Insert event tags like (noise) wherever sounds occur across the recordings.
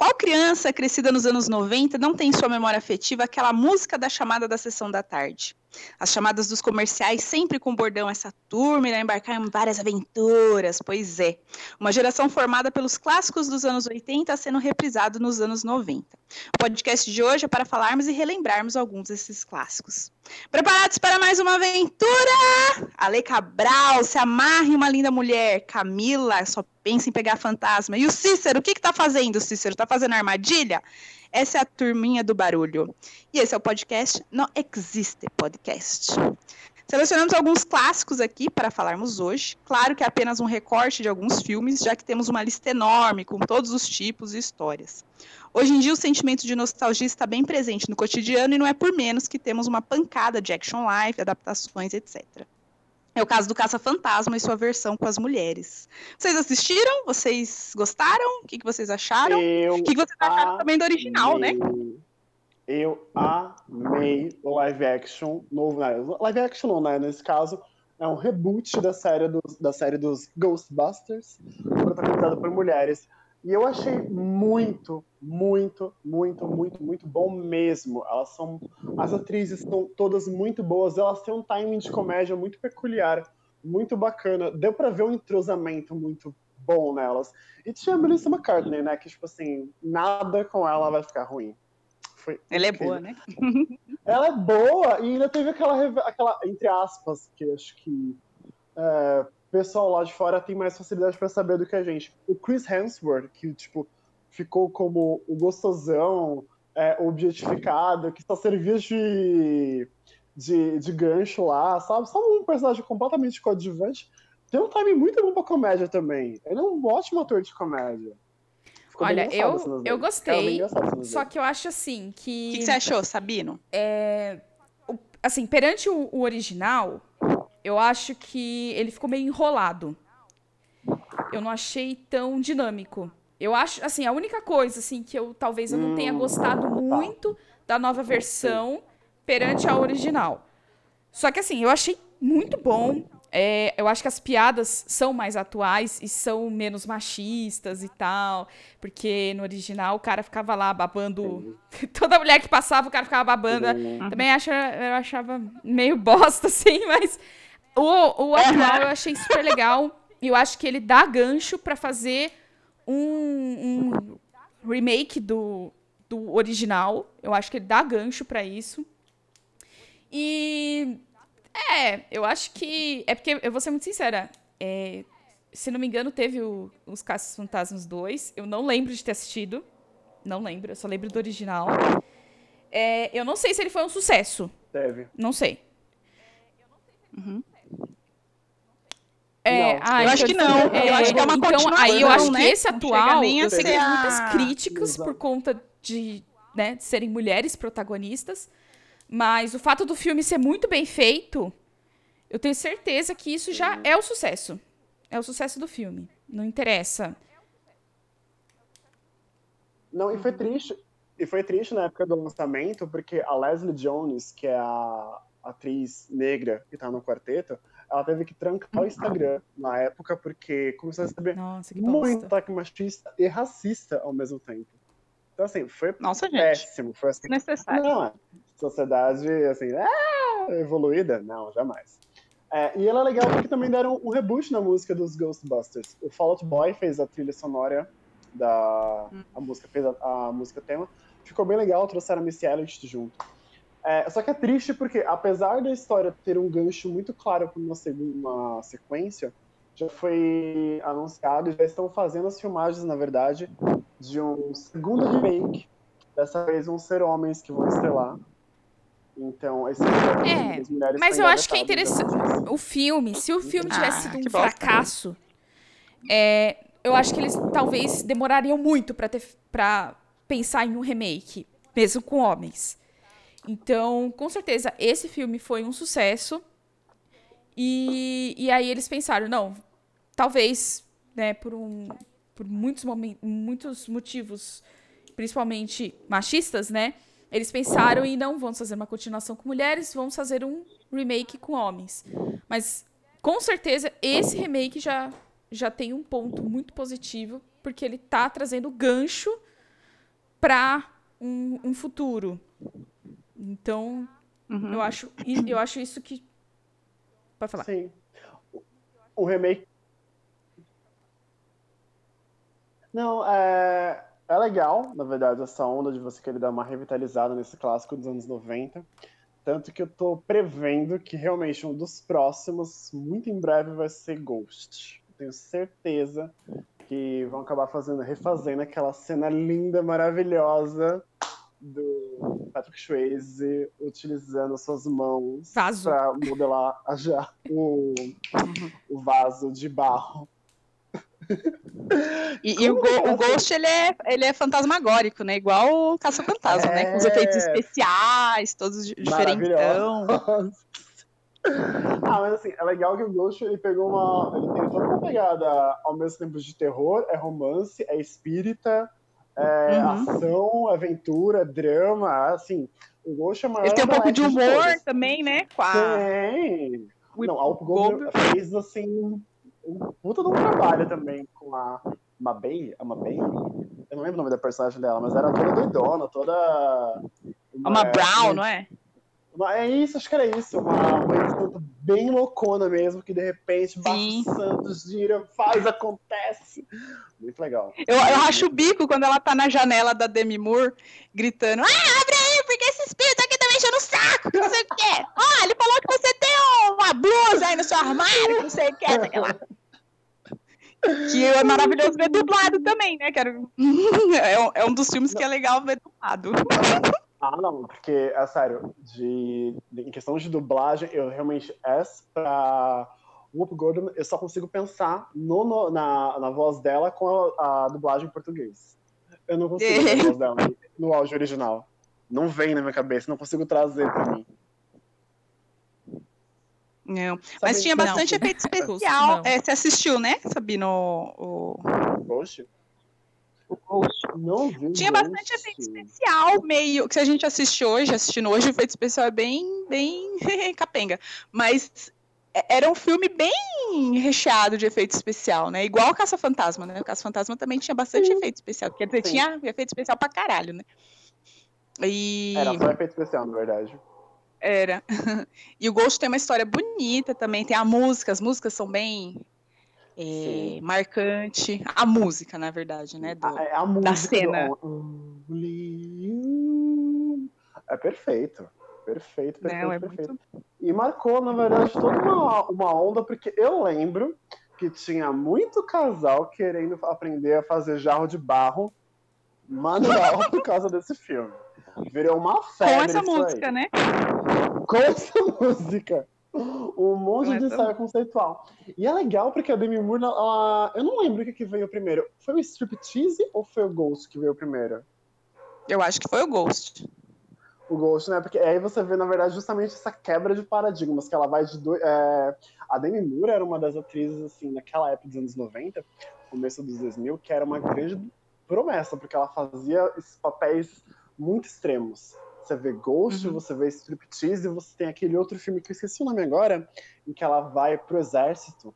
Qual criança crescida nos anos 90 não tem em sua memória afetiva aquela música da chamada da sessão da tarde? As chamadas dos comerciais sempre com bordão essa turma irá embarcar em várias aventuras, pois é. Uma geração formada pelos clássicos dos anos 80 sendo reprisado nos anos 90. O podcast de hoje é para falarmos e relembrarmos alguns desses clássicos. Preparados para mais uma aventura? Ale Cabral, se amarre uma linda mulher. Camila, só pensa em pegar fantasma. E o Cícero, o que está fazendo, Cícero? Está fazendo armadilha? Essa é a turminha do barulho. E esse é o podcast Não Existe Podcast. Selecionamos alguns clássicos aqui para falarmos hoje. Claro que é apenas um recorte de alguns filmes, já que temos uma lista enorme com todos os tipos e histórias. Hoje em dia, o sentimento de nostalgia está bem presente no cotidiano e não é por menos que temos uma pancada de action life, adaptações, etc. É o caso do Caça-Fantasma e sua versão com as mulheres. Vocês assistiram? Vocês gostaram? O que, que vocês acharam? Eu o que, que vocês acharam também do original, né? Eu amei o live action novo. Né? Live action não, né? Nesse caso, é um reboot da série dos, da série dos Ghostbusters, protagonizado por mulheres. E eu achei muito, muito, muito, muito, muito bom mesmo. Elas são. As atrizes são todas muito boas, elas têm um timing de comédia muito peculiar, muito bacana. Deu para ver um entrosamento muito bom nelas. E tinha a Melissa McCartney, né? Que, tipo assim, nada com ela vai ficar ruim. Foi ela é boa, né? (laughs) ela é boa e ainda teve aquela, aquela entre aspas, que acho que. É, pessoal lá de fora tem mais facilidade para saber do que a gente. O Chris Hemsworth, que, tipo, ficou como o gostosão, é, objetificado, que só servia de, de, de gancho lá, sabe? Só um personagem completamente coadjuvante. Tem um time muito bom pra comédia também. Ele é um ótimo ator de comédia. Ficou Olha, eu, eu gostei, só que eu acho assim que... O que, que, você achou, Sabino? É, assim, perante o, o original, eu acho que ele ficou meio enrolado. Eu não achei tão dinâmico. Eu acho, assim, a única coisa, assim, que eu talvez eu não tenha hum, gostado tá. muito da nova versão perante a original. Só que, assim, eu achei muito bom. É, eu acho que as piadas são mais atuais e são menos machistas e tal. Porque no original o cara ficava lá babando. (laughs) Toda mulher que passava, o cara ficava babando. Também acho, eu achava meio bosta, (laughs) assim, mas o, o atual eu achei super legal. E eu acho que ele dá gancho para fazer um, um, remake do, do original. Eu acho que ele dá gancho para isso. E. É, eu acho que. É porque, eu vou ser muito sincera. É, se não me engano, teve o, os Caças Fantasmas 2. Eu não lembro de ter assistido. Não lembro, eu só lembro do original. É, eu não sei se ele foi um sucesso. Teve. Não sei. Uhum. É, ah, eu acho que não. É, eu acho que é uma então, aí eu acho né? que esse atual eu sei que teve muitas críticas Exato. por conta de, né, de serem mulheres protagonistas, mas o fato do filme ser muito bem feito, eu tenho certeza que isso já uhum. é o sucesso. É o sucesso do filme. Não interessa. Não, e foi triste. E foi triste na época do lançamento, porque a Leslie Jones, que é a atriz negra que tá no quarteto, ela teve que trancar o Instagram na época porque começou a receber Nossa, muito ataque machista e racista ao mesmo tempo. Então, assim, foi Nossa, péssimo. Gente, foi assim, necessário. Não, sociedade, assim, ah, evoluída? Não, jamais. É, e ela é legal porque também deram um reboot na música dos Ghostbusters. O Fall Out Boy fez a trilha sonora da hum. a música, fez a, a música tema. Ficou bem legal, trouxeram a Missy Elliott junto. É, só que é triste porque, apesar da história ter um gancho muito claro para uma, uma sequência, já foi anunciado, já estão fazendo as filmagens, na verdade, de um segundo remake. Dessa vez vão ser homens que vão estrelar. Então, esse é, mulheres Mas eu acho que é interessante. O filme, se o filme tivesse ah, sido um fracasso, é, eu acho que eles talvez demorariam muito para pensar em um remake, mesmo com homens. Então, com certeza, esse filme foi um sucesso. E, e aí eles pensaram, não, talvez, né, por, um, por muitos, muitos motivos, principalmente machistas, né? Eles pensaram e não vamos fazer uma continuação com mulheres, vamos fazer um remake com homens. Mas com certeza esse remake já, já tem um ponto muito positivo, porque ele tá trazendo gancho para um, um, futuro. Então, uhum. eu, acho, eu acho isso que. Pode falar. Sim. O remake. Não, é, é legal, na verdade, essa onda de você querer dar uma revitalizada nesse clássico dos anos 90. Tanto que eu tô prevendo que realmente um dos próximos, muito em breve, vai ser Ghost. Tenho certeza que vão acabar fazendo, refazendo aquela cena linda, maravilhosa do Patrick Swayze utilizando suas mãos para modelar a, o, o vaso de barro. E, e o, o, Ghost, ele é, ele é fantasmagórico, né? Igual o Caça-Fantasma, é... né? Com os efeitos especiais, todos diferentão. ah, mas assim, é legal que o Ghost, ele pegou uma... Ele tem toda uma pegada ao mesmo tempo de terror, é romance, é espírita, é uhum. ação, aventura, drama, assim... O Ghost é maior Ele tem um pouco de humor de também, né? Com a... Tem! Não, a Gold fez, assim, um puta de um trabalho também com a Mabey, a Mabey, eu não lembro o nome da personagem dela, mas era toda doidona, toda... Uma, uma Brown, não é? Uma, é isso, acho que era isso, uma mãe bem loucona mesmo, que de repente bate Santos, gira, faz, acontece. Muito legal. Eu, eu acho o bico quando ela tá na janela da Demi Moore, gritando, ah, abre aí, porque esse espírito aqui tá me enchendo o saco, não sei o quê. (laughs) Ah, ele falou que você tem uma blusa aí no seu armário, não sei o quê, sei lá. Que é maravilhoso ver dublado também, né? Quero... (laughs) É, um dos filmes que é legal ver dublado. (laughs) Ah, não, porque, é sério, de, de, em questão de dublagem, eu realmente, essa pra Whoop Gordon, eu só consigo pensar no, no, na, na voz dela com a, a, dublagem em português. Eu não consigo (laughs) ver a voz dela no áudio original. Não vem na minha cabeça, não consigo trazer pra mim. Não. Mas tinha bastante não. efeito especial. É, você assistiu, né, Sabino? O... O Ghost. Não vi Tinha bastante efeito especial, meio. Que se a gente assistiu hoje, assistindo hoje, o efeito especial é bem, bem (laughs) capenga. Mas é, era um filme bem recheado de efeito especial, né? Igual o Caça-Fantasma, né? O Caça-Fantasma também tinha bastante Sim. efeito especial. Quer dizer, Sim. tinha efeito especial pra caralho, né? E... Era só efeito especial, na verdade. Era. (laughs) E o Ghost tem uma história bonita também, tem a música, as músicas são bem é, marcante. A música, na verdade, né? Do, a, a música da cena. É perfeito. Perfeito, perfeito, Não, é perfeito. Muito... E marcou, na verdade, toda uma, uma onda, porque eu lembro que tinha muito casal querendo aprender a fazer jarro de barro manual por causa desse filme. Virou uma febre. Com essa música, aí. né? Com essa (laughs) música. Um monte de ensaio conceitual. E é legal porque a Demi Moore, ela, eu não lembro o que, que veio primeiro. Foi o Striptease ou foi o Ghost que veio primeiro? Eu acho que foi o Ghost. O Ghost, né? Porque aí você vê, na verdade, justamente essa quebra de paradigmas, que ela vai de dois. É... A Demi Moore era uma das atrizes, assim, naquela época dos anos 90, começo dos 2000, que era uma grande promessa, porque ela fazia esses papéis muito extremos. Você vê Ghost, uhum. você vê Striptease, e você tem aquele outro filme que eu esqueci o nome agora, em que ela vai pro exército.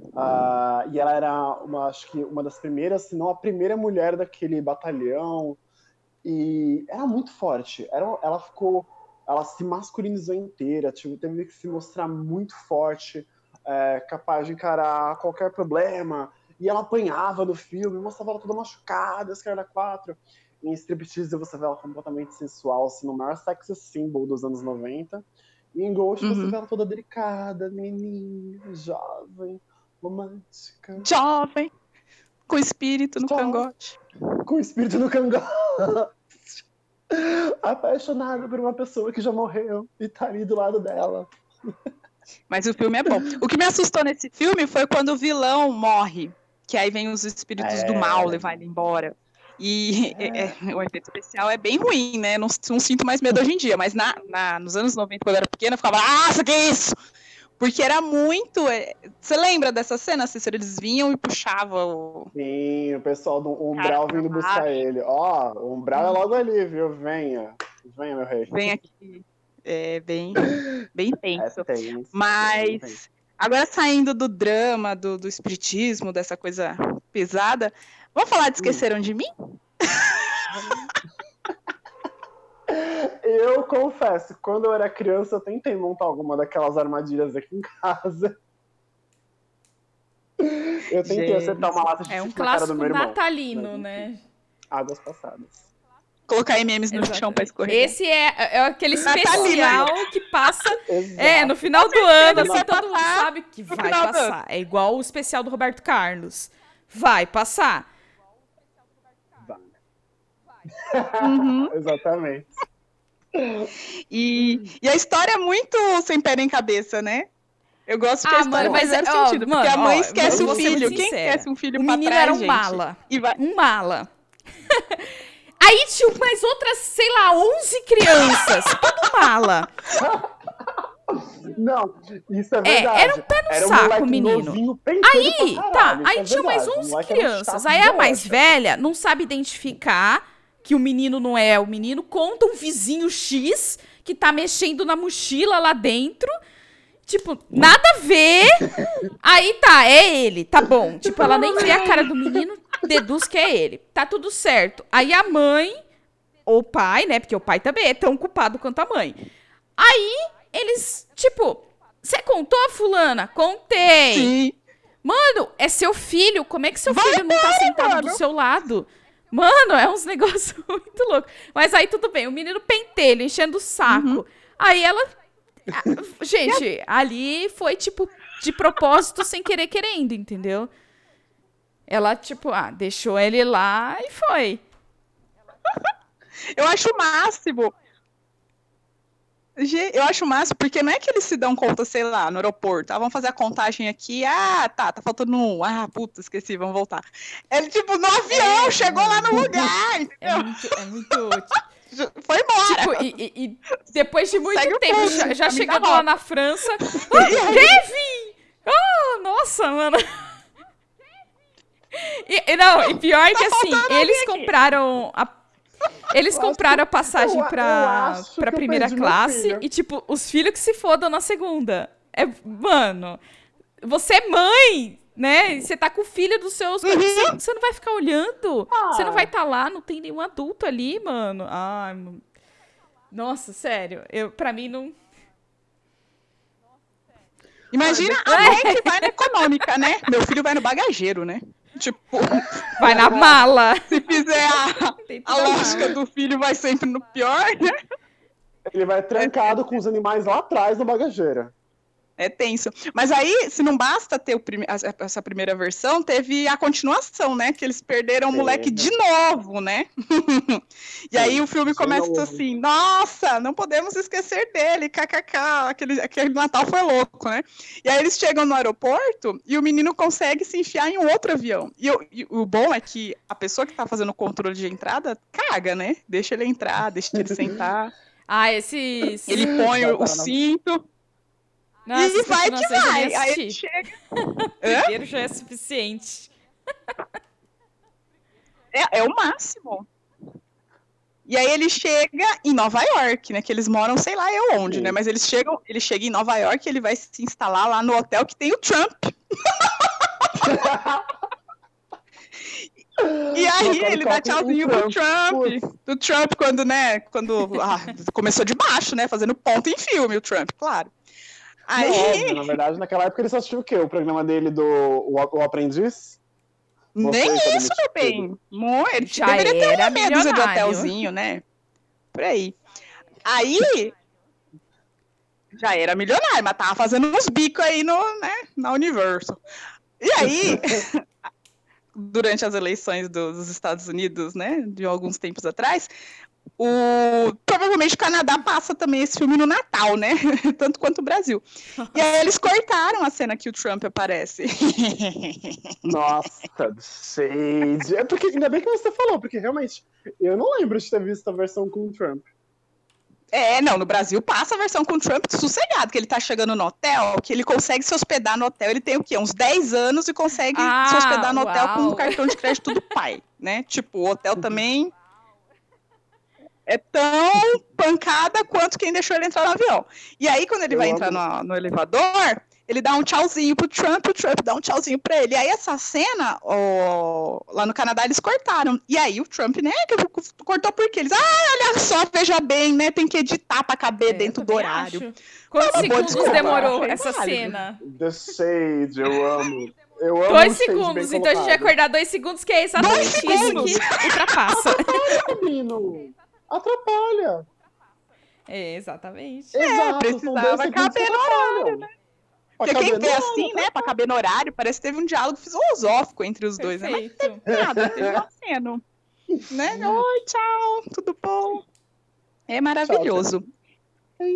Uh, e ela era, uma, acho que, uma das primeiras, se não a primeira mulher daquele batalhão. E era muito forte. Era, ela ficou. Ela se masculinizou inteira, tipo, teve que se mostrar muito forte, é, capaz de encarar qualquer problema. E ela apanhava no filme, mostrava ela toda machucada, esse cara quatro. Em striptease você vê ela completamente sensual, assim, no maior sex symbol dos anos 90. E em Ghost uhum. você vê ela toda delicada, menininha, jovem, romântica. Jovem! Com espírito no jovem. cangote. Com espírito no cangote. (laughs) Apaixonada por uma pessoa que já morreu e tá ali do lado dela. Mas o filme é bom. O que me assustou nesse filme foi quando o vilão morre. Que aí vem os espíritos é... do mal levar ele embora. E (laughs) é. É, o efeito especial é bem ruim, né? Não, não, sinto mais medo hoje em dia, mas na, na, nos anos 90, quando eu era pequena, eu ficava, ah, que é isso? Porque era muito. É, você lembra dessa cena, Cícero? Eles vinham e puxavam o. Sim, o pessoal do Umbral Cara, vindo buscar ele. Ó, oh, o Umbral é logo ali, viu? Venha. Venha, meu rei. Vem aqui. É bem, bem tenso. É tenso. Mas. Agora saindo do drama, do, do espiritismo, dessa coisa pesada, Vamos falar de Esqueceram de Mim? eu confesso, quando eu era criança, eu tentei montar alguma daquelas armadilhas aqui em casa. Eu tentei Gente, acertar uma lata de É um cara do clássico meu irmão. natalino, Mas, né? Águas passadas. Colocar MMs no Exatamente. chão pra escorregar. Esse é, é aquele Natalino. especial que passa (laughs) Exato. É, no final do ano, assim, todo mundo sabe que vai passar. É igual o especial do Roberto Carlos. Vai passar. Uhum. (laughs) Exatamente. E, e a história é muito sem pé nem cabeça, né? Eu gosto que Ah, a história mano, faz mas, zero ó, sentido. mano, porque a mãe ó, esquece o filho. Quem esquece um filho O pra menino trás, era um gente? mala. E vai... Um mala. Aí tinha mais outras, sei lá, 11 crianças. Tudo mala. Não, isso é É, verdade. era um pé no Era um saco, menino. novinho, Aí, tá. caralho, Aí isso é tinha mais verdade. O 11 moleque era um crianças. Aí a mais velha não sabe identificar que o menino não é o menino. Conta um vizinho X que tá mexendo na mochila lá dentro. Tipo, nada a ver. (laughs) Aí tá, é ele, tá bom. Tipo, ela nem vê a cara do menino, deduz que é ele. Tá tudo certo. Aí a mãe, ou o pai, né? Porque o pai também é tão culpado quanto a mãe. Aí eles, tipo, você contou fulana? Contei. Sim. Mano, é seu filho. Como é que seu Vai filho não tá sentado mano. do seu lado? Mano, é uns (laughs) negócios muito loucos. Mas aí tudo bem, o menino pentelho, enchendo o saco. Uhum. Aí ela. (laughs) Ah, Gente, ali foi tipo de propósito sem querer querendo, entendeu? Ela, tipo, ah, deixou ele lá e foi. (laughs) Eu acho o máximo. Eu acho máximo, porque não é que eles se dão conta, sei lá, no aeroporto. Ah, vamos fazer a contagem aqui. Ah, tá, tá faltando um. Ah, puta, esqueci, vamos voltar. Ele, tipo, no avião, É. chegou lá no lugar, É muito. É muito (laughs) Foi embora. tipo, e, e- e depois de muito Segue tempo, já, já chegando lá na França. (laughs) Ah, Kevin! Ah, nossa, mano. (laughs) E, e não, e pior que assim, faltando eles compraram a Eles Eu compraram a passagem eu pra, pra que primeira classe e, tipo, os filhos que se fodam na segunda. É, mano, você é mãe, né? Você tá com o filho dos seus. Uhum. Você, você não vai ficar olhando. Você não Ah. vai estar lá, não tem nenhum adulto ali, mano. Ai, mano. Nossa, sério. Eu, pra mim não. Imagina Ah, a mãe que vai na econômica, né? Meu filho vai no bagageiro, né? Tipo, Vai na mala. se fizer a, a lógica do filho, vai sempre no pior, né? Ele vai trancado com os animais lá atrás da bagageira. É tenso. Mas aí, se não basta ter prime- essa- primeira versão, teve a continuação, né? Que eles perderam o moleque de novo, né? (laughs) e aí o filme começa assim: nossa, não podemos esquecer dele, kkk. Aquele, aquele Natal foi louco, né? E aí eles chegam no aeroporto e o menino consegue se enfiar em um outro avião. E, o- e o bom é que a pessoa que tá fazendo o controle de entrada caga, né? Deixa ele entrar, deixa ele sentar. Ah, esses. Ele põe o, o cinto Nossa, e vai que vai. Aí chega. (laughs) O primeiro já é suficiente. É, é o máximo. E aí ele chega em Nova York, né? Que eles moram, sei lá eu onde, Sim. né? Mas eles chegam, ele chega em Nova York e ele vai se instalar lá no hotel que tem o Trump. E aí ele dá tchauzinho pro Trump. Do Trump quando, né? Quando ah, começou de baixo, né? Fazendo ponto em filme, o Trump, claro. Aí. Não, óbvio, na verdade, naquela época ele só assistiu o quê? O programa dele do O, o Aprendiz? Nem Você, quando isso, ele- bem. Ele Já deveria ter era uma meia dúzia de milionário. hotelzinho, né? Por aí. Aí. Já era milionário, mas tava fazendo uns bicos aí no, né, na Universal. E aí, (laughs) durante as eleições do- dos Estados Unidos, né, de alguns tempos atrás, o, provavelmente o Canadá passa também esse filme no Natal, né? (laughs) Tanto quanto o Brasil. E aí eles cortaram a cena que o Trump aparece. (laughs) Nossa, shade. É porque, ainda bem que você falou, porque realmente eu não lembro de ter visto a versão com o Trump. É, não, no Brasil passa a versão com o Trump sossegado, que ele tá chegando no hotel, que ele consegue se hospedar no hotel, ele tem o quê? Uns 10 anos e consegue Ah, se hospedar no hotel com uau. o cartão de crédito do pai, né? Tipo, o hotel também é tão pancada quanto quem deixou ele entrar no avião. E aí, quando ele Eu vai amo entrar no, no elevador, ele dá um tchauzinho pro Trump, o Trump dá um tchauzinho pra ele. E aí essa cena, ó, lá no Canadá, eles cortaram. E aí o Trump, né, cortou porque eles, ah, olha só, veja bem, né, tem que editar pra caber é, dentro do horário. Acho. Quantos segundos demorou essa cena? The Shade, eu amo. Eu amo dois segundos, então a gente vai acordar dois segundos, que é exatamente isso que ultrapassa. (laughs) Atrapalha! É, exatamente. É, Exato, precisava caber no horário, né? Porque quem vê assim, né, pra caber no horário, parece que teve um diálogo filosófico entre os dois, né? Mas não teve nada, teve uma cena. Né? (laughs) Oi, tchau, tudo bom? É maravilhoso.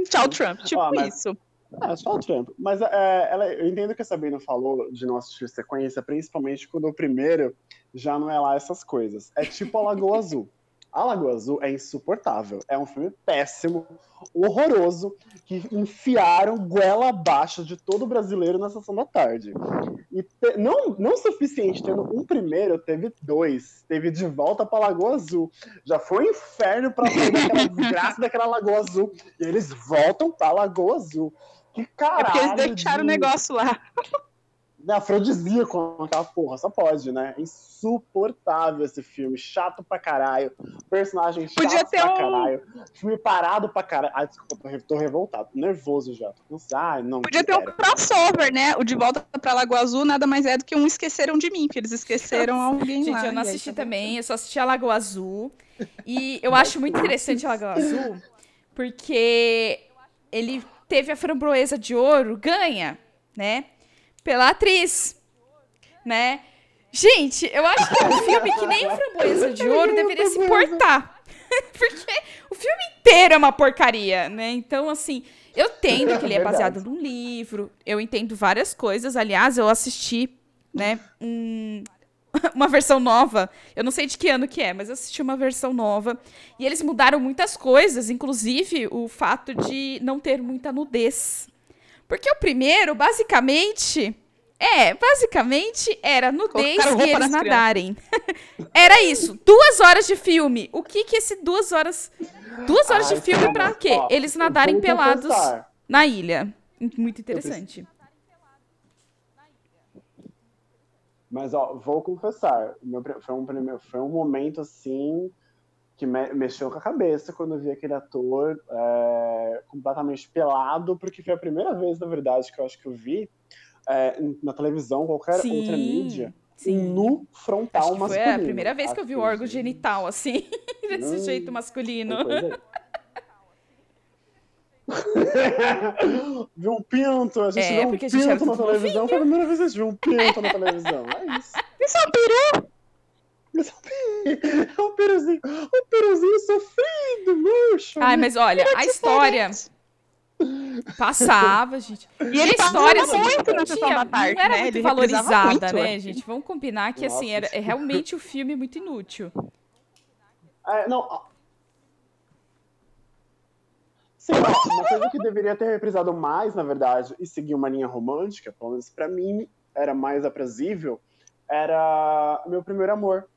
Tchau, Trump. Tipo ah, mas... isso. Ah, só o Trump. Mas é, ela, eu entendo que a Sabina falou de não assistir sequência, principalmente quando o primeiro já não é lá essas coisas. É tipo a Lagoa Azul. A Lagoa Azul é insuportável. É um filme péssimo, horroroso, que enfiaram goela abaixo de todo brasileiro na sessão da tarde. E te, não, não suficiente, tendo um primeiro, teve dois. Teve De Volta pra Lagoa Azul. Já foi um inferno pra sair daquela (laughs) desgraça daquela Lagoa Azul. E eles voltam pra Lagoa Azul. Que caralho. É porque eles deixaram de... o negócio lá. É afrodisíaco aquela porra, só pode, né? Insuportável esse filme, chato pra caralho, personagem chato Podia ter pra um... caralho, filme parado pra caralho. Ai, desculpa, tô, revoltado, tô nervoso já. Tô. Ai, não, Podia ter um crossover, né? O De Volta pra Lagoa Azul nada mais é do que um Esqueceram de Mim, que eles esqueceram alguém Gente, lá. eu não assisti aí, tá também, eu só assisti a Lagoa Azul. E eu acho muito interessante a Lagoa Azul, porque ele teve a framboesa de ouro, ganha, né? Pela atriz, né? Gente, eu acho que é um filme que nem o Framboesa de Ouro deveria se portar. (laughs) Porque o filme inteiro é uma porcaria, né? Então, assim, eu entendo que ele é baseado num livro, eu entendo várias coisas. Aliás, eu assisti, né, um, (laughs) uma versão nova. Eu não sei de que ano que é, mas eu assisti uma versão nova. E eles mudaram muitas coisas, inclusive o fato de não ter muita nudez porque o primeiro, basicamente. É, basicamente era nudez e eles nadarem. (laughs) era isso. Duas horas de filme. O que que esse duas horas. Duas horas Ai, de filme pra quê? Ó, eles nadarem pelados na ilha. Muito interessante. Mas, ó, vou confessar. Meu, foi, um, foi um momento assim que me, mexeu com a cabeça quando eu vi aquele ator é, completamente pelado, porque foi a primeira vez, na verdade, que eu acho que eu vi é, na televisão, qualquer sim, outra mídia, sim. um nu frontal acho masculino. Foi a primeira vez que eu vi o órgão genital, assim, (laughs) desse hum, jeito masculino. (laughs) viu um pinto, a gente é, viu um pinto na televisão, foi a primeira vez que a gente viu um pinto na televisão, é isso. Isso é um peru? É um peruzinho, um peruzinho sofrido, murcho. Ai, mas olha, a história passava, gente. E ele a história assim, muito da tarde, não era né? muito ele valorizada, muito, né, gente? Vamos combinar que Nossa, assim era é realmente o um filme muito inútil. É, não. Sim, uma coisa que deveria ter reprisado mais, na verdade, e seguir uma linha romântica, pelo menos pra mim era mais aprazível, era Meu Primeiro Amor.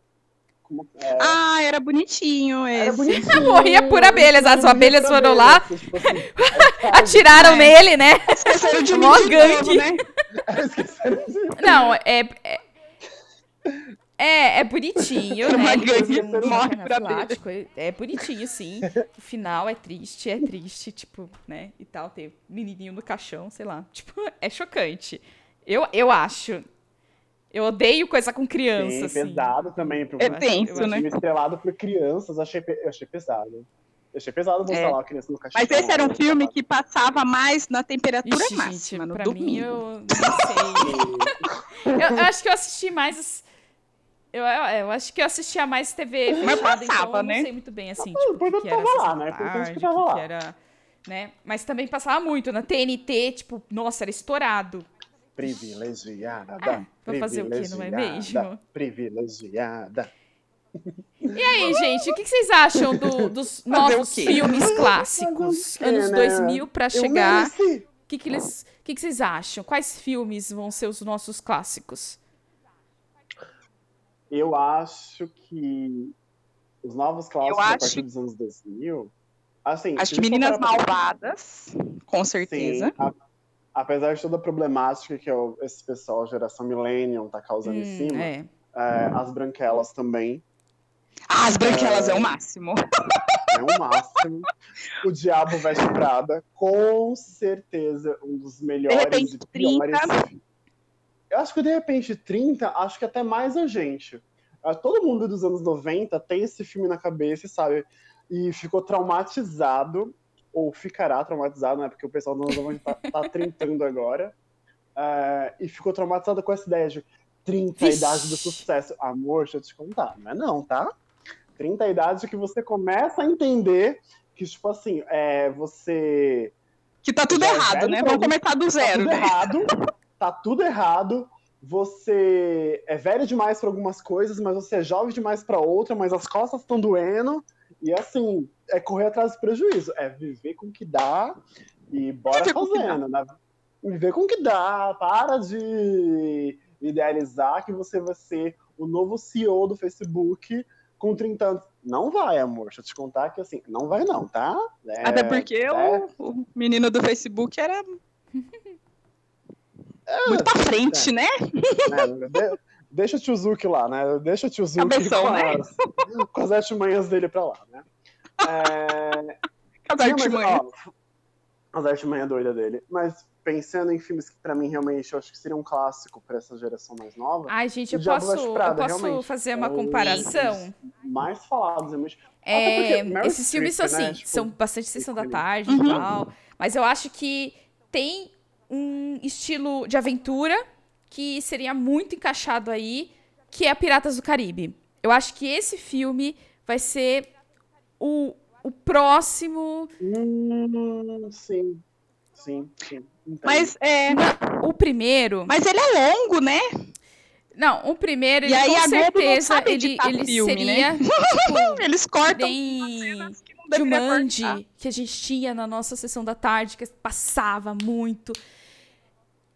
Como, é... Ah, era bonitinho esse. Era bonitinho. (laughs) Morria por abelhas. As abelhas foram lá, tipo assim, (laughs) atiraram é. nele, né? (laughs) Esqueceram de mim de gangue. né? Não, é... é... É, é bonitinho, né? Ele morre por plástico. É bonitinho, sim. O final é triste, é triste, tipo, né? E tal, ter menininho no caixão, sei lá. Tipo, é chocante. Eu, eu acho. Eu odeio coisa com criança. Sim, assim. pesado também. Pro, é tenso, né? estrelado por crianças, achei, achei pesado. Eu achei pesado você é. lá a criança no cachorro. Mas esse era um filme que passava mais na temperatura Ixi, máxima, gente, no pra domingo. mim, eu não sei. eu, eu, acho que eu assisti mais... Eu, eu, acho que eu assistia mais TV Mas fechada, passava, então né? não sei muito bem, assim, ah, tipo, que era lá, né? Tarde, que, tava lá. era... Né? Mas também passava muito. Na TNT, tipo, nossa, era estourado privilegiada. Ah, vou fazer o quê? Não é mesmo? Privilegiada. E aí, gente, o que vocês acham do, dos (laughs) novos filmes clássicos? Anos 2000 para chegar. O que, que, eles, que, que vocês acham? Quais filmes vão ser os nossos clássicos? Eu acho que os novos clássicos acho... a partir dos anos 2000. Assim, acho que Meninas Malvadas, com certeza. Sim, a apesar de toda a problemática que esse pessoal, geração Millennium, tá causando hum, em cima, é. É, as branquelas também. Ah, as branquelas é, é o máximo. É o máximo. o Diabo Veste Prada, com certeza, um dos melhores de repente, e piores. 30. Eu acho que de repente 30, acho que até mais a gente. Ah, todo mundo dos anos 90 tem esse filme na cabeça, sabe? E ficou traumatizado, ou ficará traumatizado, né? Porque o pessoal anos 90 tá, tá (laughs) trintando agora. Uh, e ficou traumatizado com essa ideia de 30 Vixe. idade do sucesso. Amor, deixa eu te contar. Não é não, tá? 30 idade que você começa a entender que, tipo assim, é, você. Que tá tudo é errado, né? Vamos começar do zero. Tá tudo né? errado. Tá tudo errado. Você é velho demais para algumas coisas, mas você é jovem demais para outra, mas as costas estão doendo. E assim, é correr atrás do prejuízo. É viver com o que dá e bora viver fazendo. Né? Viver com o que dá. Para de idealizar que você vai ser o novo CEO do Facebook com 30 anos. Não vai, amor. Deixa eu te contar que assim, não vai não, tá? É, Até porque é... o, o, menino do Facebook era (laughs) é, muito pra frente, é. né? É, deixa o tio Zuki lá, né? Deixa o tio Zuki Cabeção, com, né? as, com as artimanhas dele pra lá, né? É... As artimanhas. As artimanhas doidas dele. Mas pensando em filmes que para mim realmente eu acho que seria um clássico para essa geração mais nova. Ai, gente, eu posso, Prada, eu posso fazer uma é comparação? Mais falados, é, esses filmes são né? assim, tipo, são bastante sessão da tarde uhum. e tal, mas eu acho que tem um estilo de aventura que seria muito encaixado aí, que é Piratas do Caribe. Eu acho que esse filme vai ser o, o próximo. Hum, sim. Sim, sim. Mas é. O primeiro. Mas ele é longo, né? Não, o primeiro, ele, e aí, com certeza, ele, ele filme, seria. Né? (laughs) Tipo, Eles cortam. Bem... Jumanji, que a gente tinha na nossa sessão da tarde, que passava muito.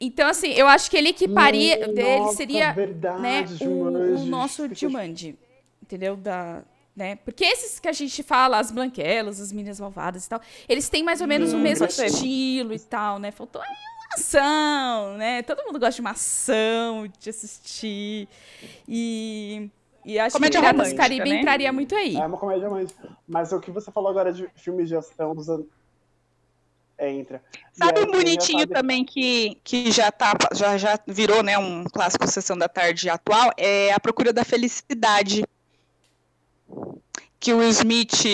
Então, assim, eu acho que ele equiparia. Hum, ele nossa, seria verdade, né, o, o, nosso Jumanji. Entendeu? Da, né? Porque esses que a gente fala, as branquelas, as meninas malvadas e tal, eles têm mais ou menos hum, o mesmo estilo e tal, né? Faltou uma ação, né? Todo mundo gosta de uma ação, de assistir. E, e acho comédia que Piratas do Caribe né? entraria muito aí. É uma comédia mais. Mas o que você falou agora de filmes de ação dos anos. Entra. Sabe um bonitinho também que, que já, tá, já, já virou né, um clássico Sessão da Tarde atual? É A Procura da Felicidade que o Will Smith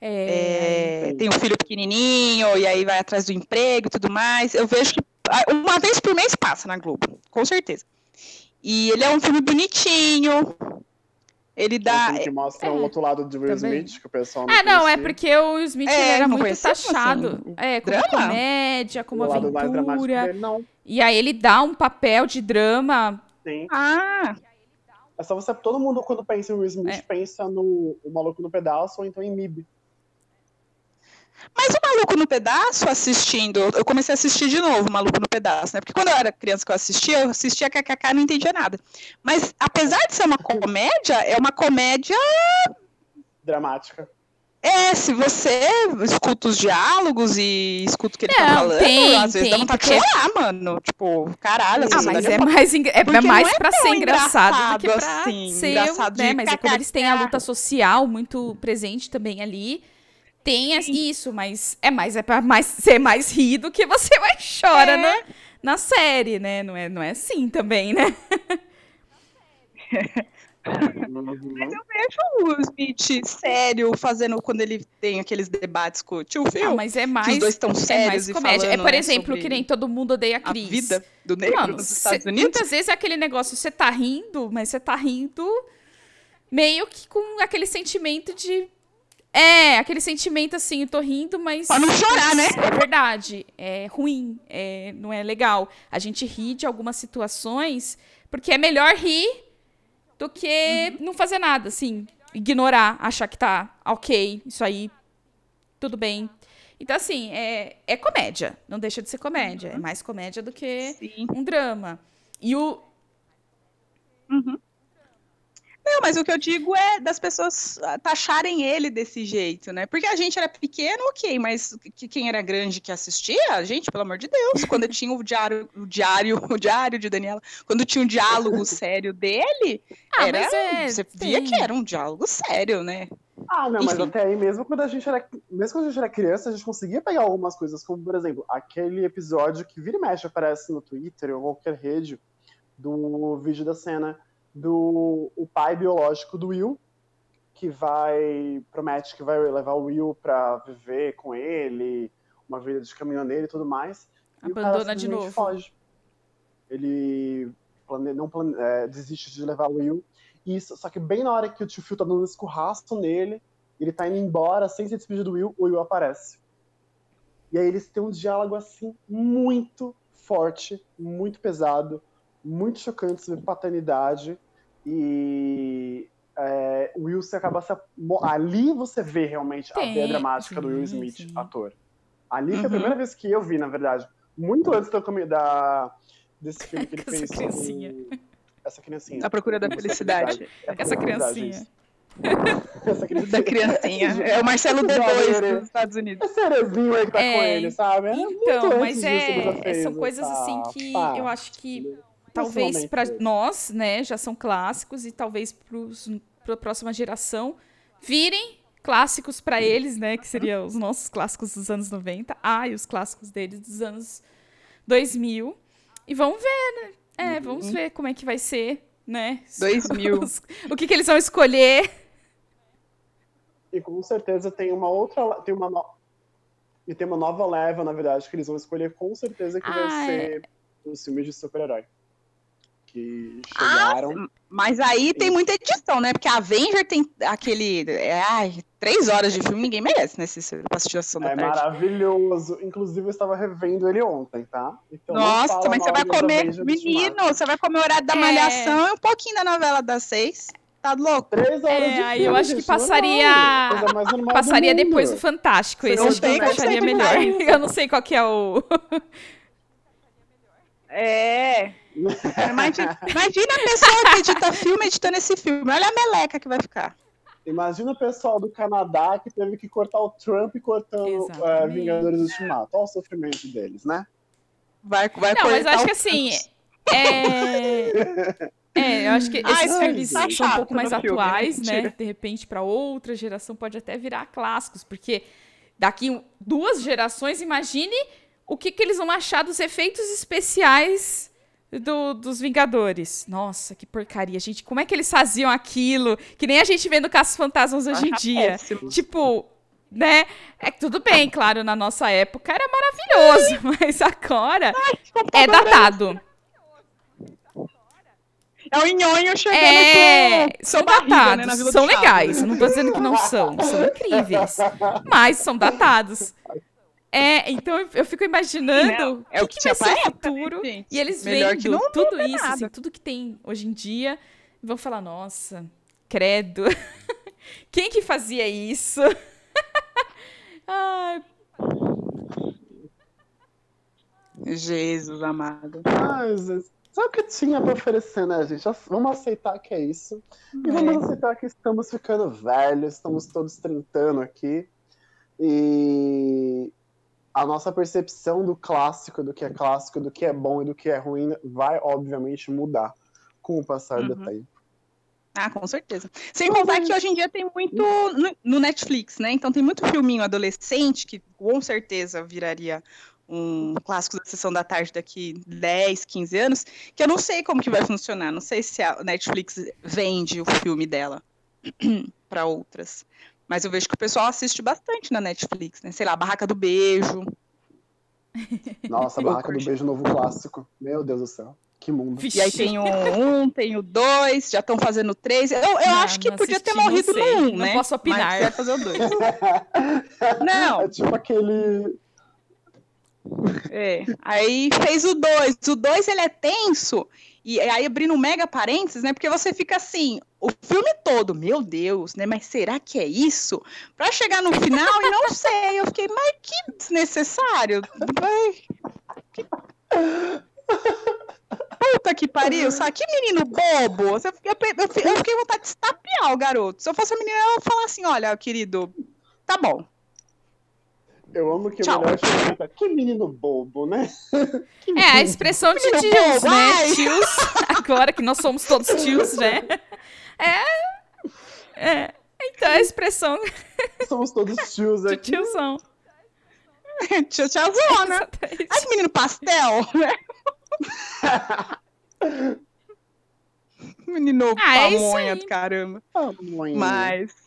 é... É, tem um filho pequenininho e aí vai atrás do emprego e tudo mais. Eu vejo que ah, uma vez por mês passa na Globo, com certeza. E ele é um filme bonitinho. Ele dá. Um que mostra é, o outro lado do Will também. Smith, que o pessoal não Ah, não, é porque o Will Smith é, era muito assim, taxado. Assim, é, como drama? comédia, como o aventura. Dele, não. E aí ele dá um papel de drama. Sim. Ah! É só você. Todo mundo, quando pensa em Will Smith, é. pensa no o Maluco no Pedaço ou então em Mib. Mas o Maluco no Pedaço, assistindo, eu comecei a assistir de novo o Maluco no Pedaço, né? Porque quando eu era criança que eu assistia, eu assistia KKK e não entendia nada. Mas apesar de ser uma comédia, é uma comédia. Dramática. É, se você escuta os diálogos e escuta o que ele tá não, tá falando, tem, às vezes tem, dá vontade porque... de chorar, mano. Tipo, caralho. Ah, mas é mais, é, é mais é pra ser engraçado, engraçado do que pra assim, ser, engraçado né? Mas é como eles têm a luta social muito presente também ali. Tem isso, mas é mais é para mais ser mais rir do que você (laughs) vai chorar é. na, na série, né? Não é, não é assim também, né? Mas eu vejo o Smith sério fazendo quando ele tem aqueles debates com o tio Phil. Não, mas é mais. os dois estão sérios é mais comédia. É, por né, exemplo, que nem todo mundo odeia a Cris. A vida do negro Mano, nos Estados cê, Unidos. Muitas vezes é aquele negócio, você tá rindo, mas você tá rindo meio que com aquele sentimento de. É, aquele sentimento assim, eu tô rindo, mas. Pra não chorar, né? É verdade. É ruim, é, não é legal. A gente ri de algumas situações, porque é melhor rir do que uhum. não fazer nada, assim. Ignorar, achar que tá ok, isso aí, tudo bem. Então, assim, é, é comédia. Não deixa de ser comédia. É uhum. É mais comédia do que Sim. um drama. E o. Uhum. Não, mas o que eu digo é das pessoas taxarem ele desse jeito, né? Porque a gente era pequeno, ok, mas que, quem era grande que assistia, a gente, pelo amor de Deus, quando tinha o diário, o diário, (laughs) o diário de Daniela, quando tinha um diálogo (laughs) sério dele, ah, era, é, você via que era um diálogo sério, né? Ah, não, Enfim. mas até aí, mesmo quando a gente era. Mesmo quando a gente era criança, a gente conseguia pegar algumas coisas, como, por exemplo, aquele episódio que vira e mexe aparece no Twitter ou qualquer rede do vídeo da cena do o pai biológico do Will, que vai promete que vai levar o Will para viver com ele, uma vida de caminhoneiro e tudo mais. Abandona e de novo. Foge. Ele plane, não plane, é, desiste de levar o Will. Isso, só que bem na hora que o tio Phil tá dando um escurrasco nele, ele tá indo embora sem se despedir do Will, o Will aparece. E aí eles têm um diálogo assim muito forte, muito pesado, muito chocante sobre paternidade e é, o Will se acaba se. Ali você vê realmente Tem. a veia dramática do Will Smith, sim. ator. Ali uhum. foi a primeira vez que eu vi, na verdade. Muito antes da, da desse filme que ele (laughs) fez. Essa criancinha. Com... Essa criancinha. A procura da felicidade. Essa criancinha. Essa criancinha. Da criancinha. É o Marcelo D2 dos Estados Unidos. Esse Erezinho aí que tá é, com ele, sabe? É então, mas é, são coisas assim que pá, eu acho que talvez para nós, né, já são clássicos e talvez para a próxima geração virem clássicos para eles, né, que seriam os nossos clássicos dos anos 90, ah, e os clássicos deles dos anos 2000. E vamos ver, né? É, uhum. vamos ver como é que vai ser, né? 2000. (laughs) o que, que eles vão escolher. E com certeza tem uma outra, tem uma no... e tem uma nova leva, na verdade, que eles vão escolher com certeza que ah, vai ser é... os filmes de super-herói que chegaram. Ah, mas aí tem muita edição, né? Porque a Avenger tem aquele. É, ai, três horas de filme, ninguém merece, né? Se pra assistir a sessão da é tarde. maravilhoso. Inclusive, eu estava revendo ele ontem, tá? Então, Nossa, mas você vai comer. Menino, você vai comer o horário da é... malhação e um pouquinho da novela das seis. Tá louco? Três horas é, de aí eu acho que passaria. passaria depois o Fantástico. Você esse acho que encaixaria melhor. (laughs) eu não sei qual que é o. É. Imagina, imagina a pessoa que edita filme editando esse filme. Olha a meleca que vai ficar. Imagina o pessoal do Canadá que teve que cortar o Trump cortando uh, Vingadores do Ultimato. Olha o sofrimento deles, né? Vai, vai Não, mas acho que assim. É... é, eu acho que esses Ai, filmes tá são um pouco mais atuais, filme, né? De repente, para outra geração, pode até virar clássicos, porque daqui duas gerações, imagine o que, que eles vão achar dos efeitos especiais do, dos Vingadores. Nossa, que porcaria, gente. Como é que eles faziam aquilo? Que nem a gente vê no Caços Fantasmas hoje em dia. Péssimo. Tipo, né? É tudo bem, claro, na nossa época era maravilhoso, (laughs) mas agora Ai, é datado. É o nhonho chegando é, São barriga, né, datados, né, são legais. Não tô dizendo que não são, são incríveis. (laughs) Mas são datados. É, então eu fico imaginando não, é o que, que, que vai ser o futuro. Né, e eles Melhor vendo tudo isso, assim, tudo que tem hoje em dia, e vão falar, nossa, credo. (laughs) Quem que fazia isso? (laughs) Ai. Jesus amado. Ai, Jesus. Sabe o que tinha pra oferecer, né, gente? Vamos aceitar que é isso. E vamos é. aceitar que estamos ficando velhos, estamos todos trintando aqui. E a nossa percepção do clássico, do que é clássico, do que é bom e do que é ruim, vai obviamente mudar com o passar uhum. do tempo. Ah, com certeza. Sem contar que hoje em dia tem muito no, Netflix, né? Então tem muito filminho adolescente que com certeza viraria um clássico da sessão da tarde daqui 10, 15 anos, que eu não sei como que vai funcionar. Não sei se a Netflix vende o filme dela (clears throat) para outras. Mas eu vejo que o pessoal assiste bastante na Netflix, né? Sei lá, Barraca do Beijo. Nossa, (laughs) Barraca do Beijo novo clássico. Meu Deus do céu. Que mundo. E aí tem o um, tem o dois, já estão fazendo o três. Eu, eu não, acho que podia ter morrido no um, né? Não posso opinar. Mas vai fazer o dois. (laughs) não. É tipo aquele. É. Aí fez o dois. O dois ele é tenso e aí abrindo um mega parênteses, né? Porque você fica assim, o filme todo, meu Deus, né? Mas será que é isso? Para chegar no final e não (laughs) sei, eu fiquei, mas que desnecessário. Que... Puta que pariu, sabe? Que menino bobo. Eu, eu, eu, eu fiquei vontade de estapear o garoto. Se eu fosse a menina, eu ia falar assim: olha, querido, tá bom. Eu amo que Tchau. o melhor chama Que menino bobo, né? (laughs) Que É, a expressão de tios, bobo, né? ai. Tios, (laughs) agora que nós somos todos tios, né? É. é. Então, a expressão (laughs) Somos todos tios de aqui. tiozão. Tia tiazona. Exatamente. Ai, que menino pastel, né? menino Ah, é isso pamonha aí. do caramba. Mãe. Mas.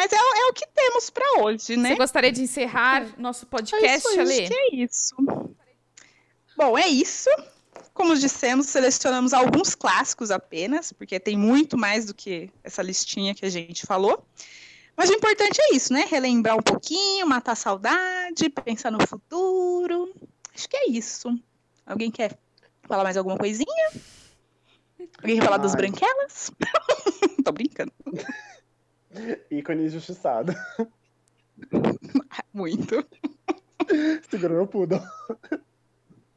Mas é, o- é o que temos pra hoje, né? Você gostaria de encerrar nosso É podcast, isso, Ale? acho que é isso. Bom, é isso. Como dissemos, selecionamos alguns clássicos apenas, porque tem muito mais do que essa listinha que a gente falou. Mas o importante é isso, né? Relembrar um pouquinho, matar a saudade, pensar no futuro. Acho que é isso. Alguém quer falar mais alguma coisinha? Alguém quer falar dos Ai. branquelas? (laughs) Tô brincando. Ícone injustiçado. (laughs) Muito. Segurou meu poodle.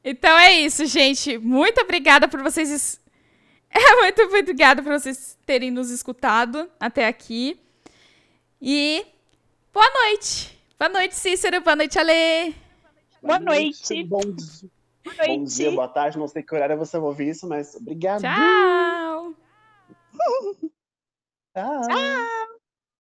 Então é isso, gente. Muito obrigada por vocês. (laughs) É, muito, muito obrigada por vocês terem nos escutado até aqui. E boa noite. Boa noite, Cícero. Boa noite, Ale. Boa noite. Bom, dia- Boa bom noite. dia, boa tarde. Não sei que horário você vai ouvir isso, mas obrigado. Tchau. Tchau.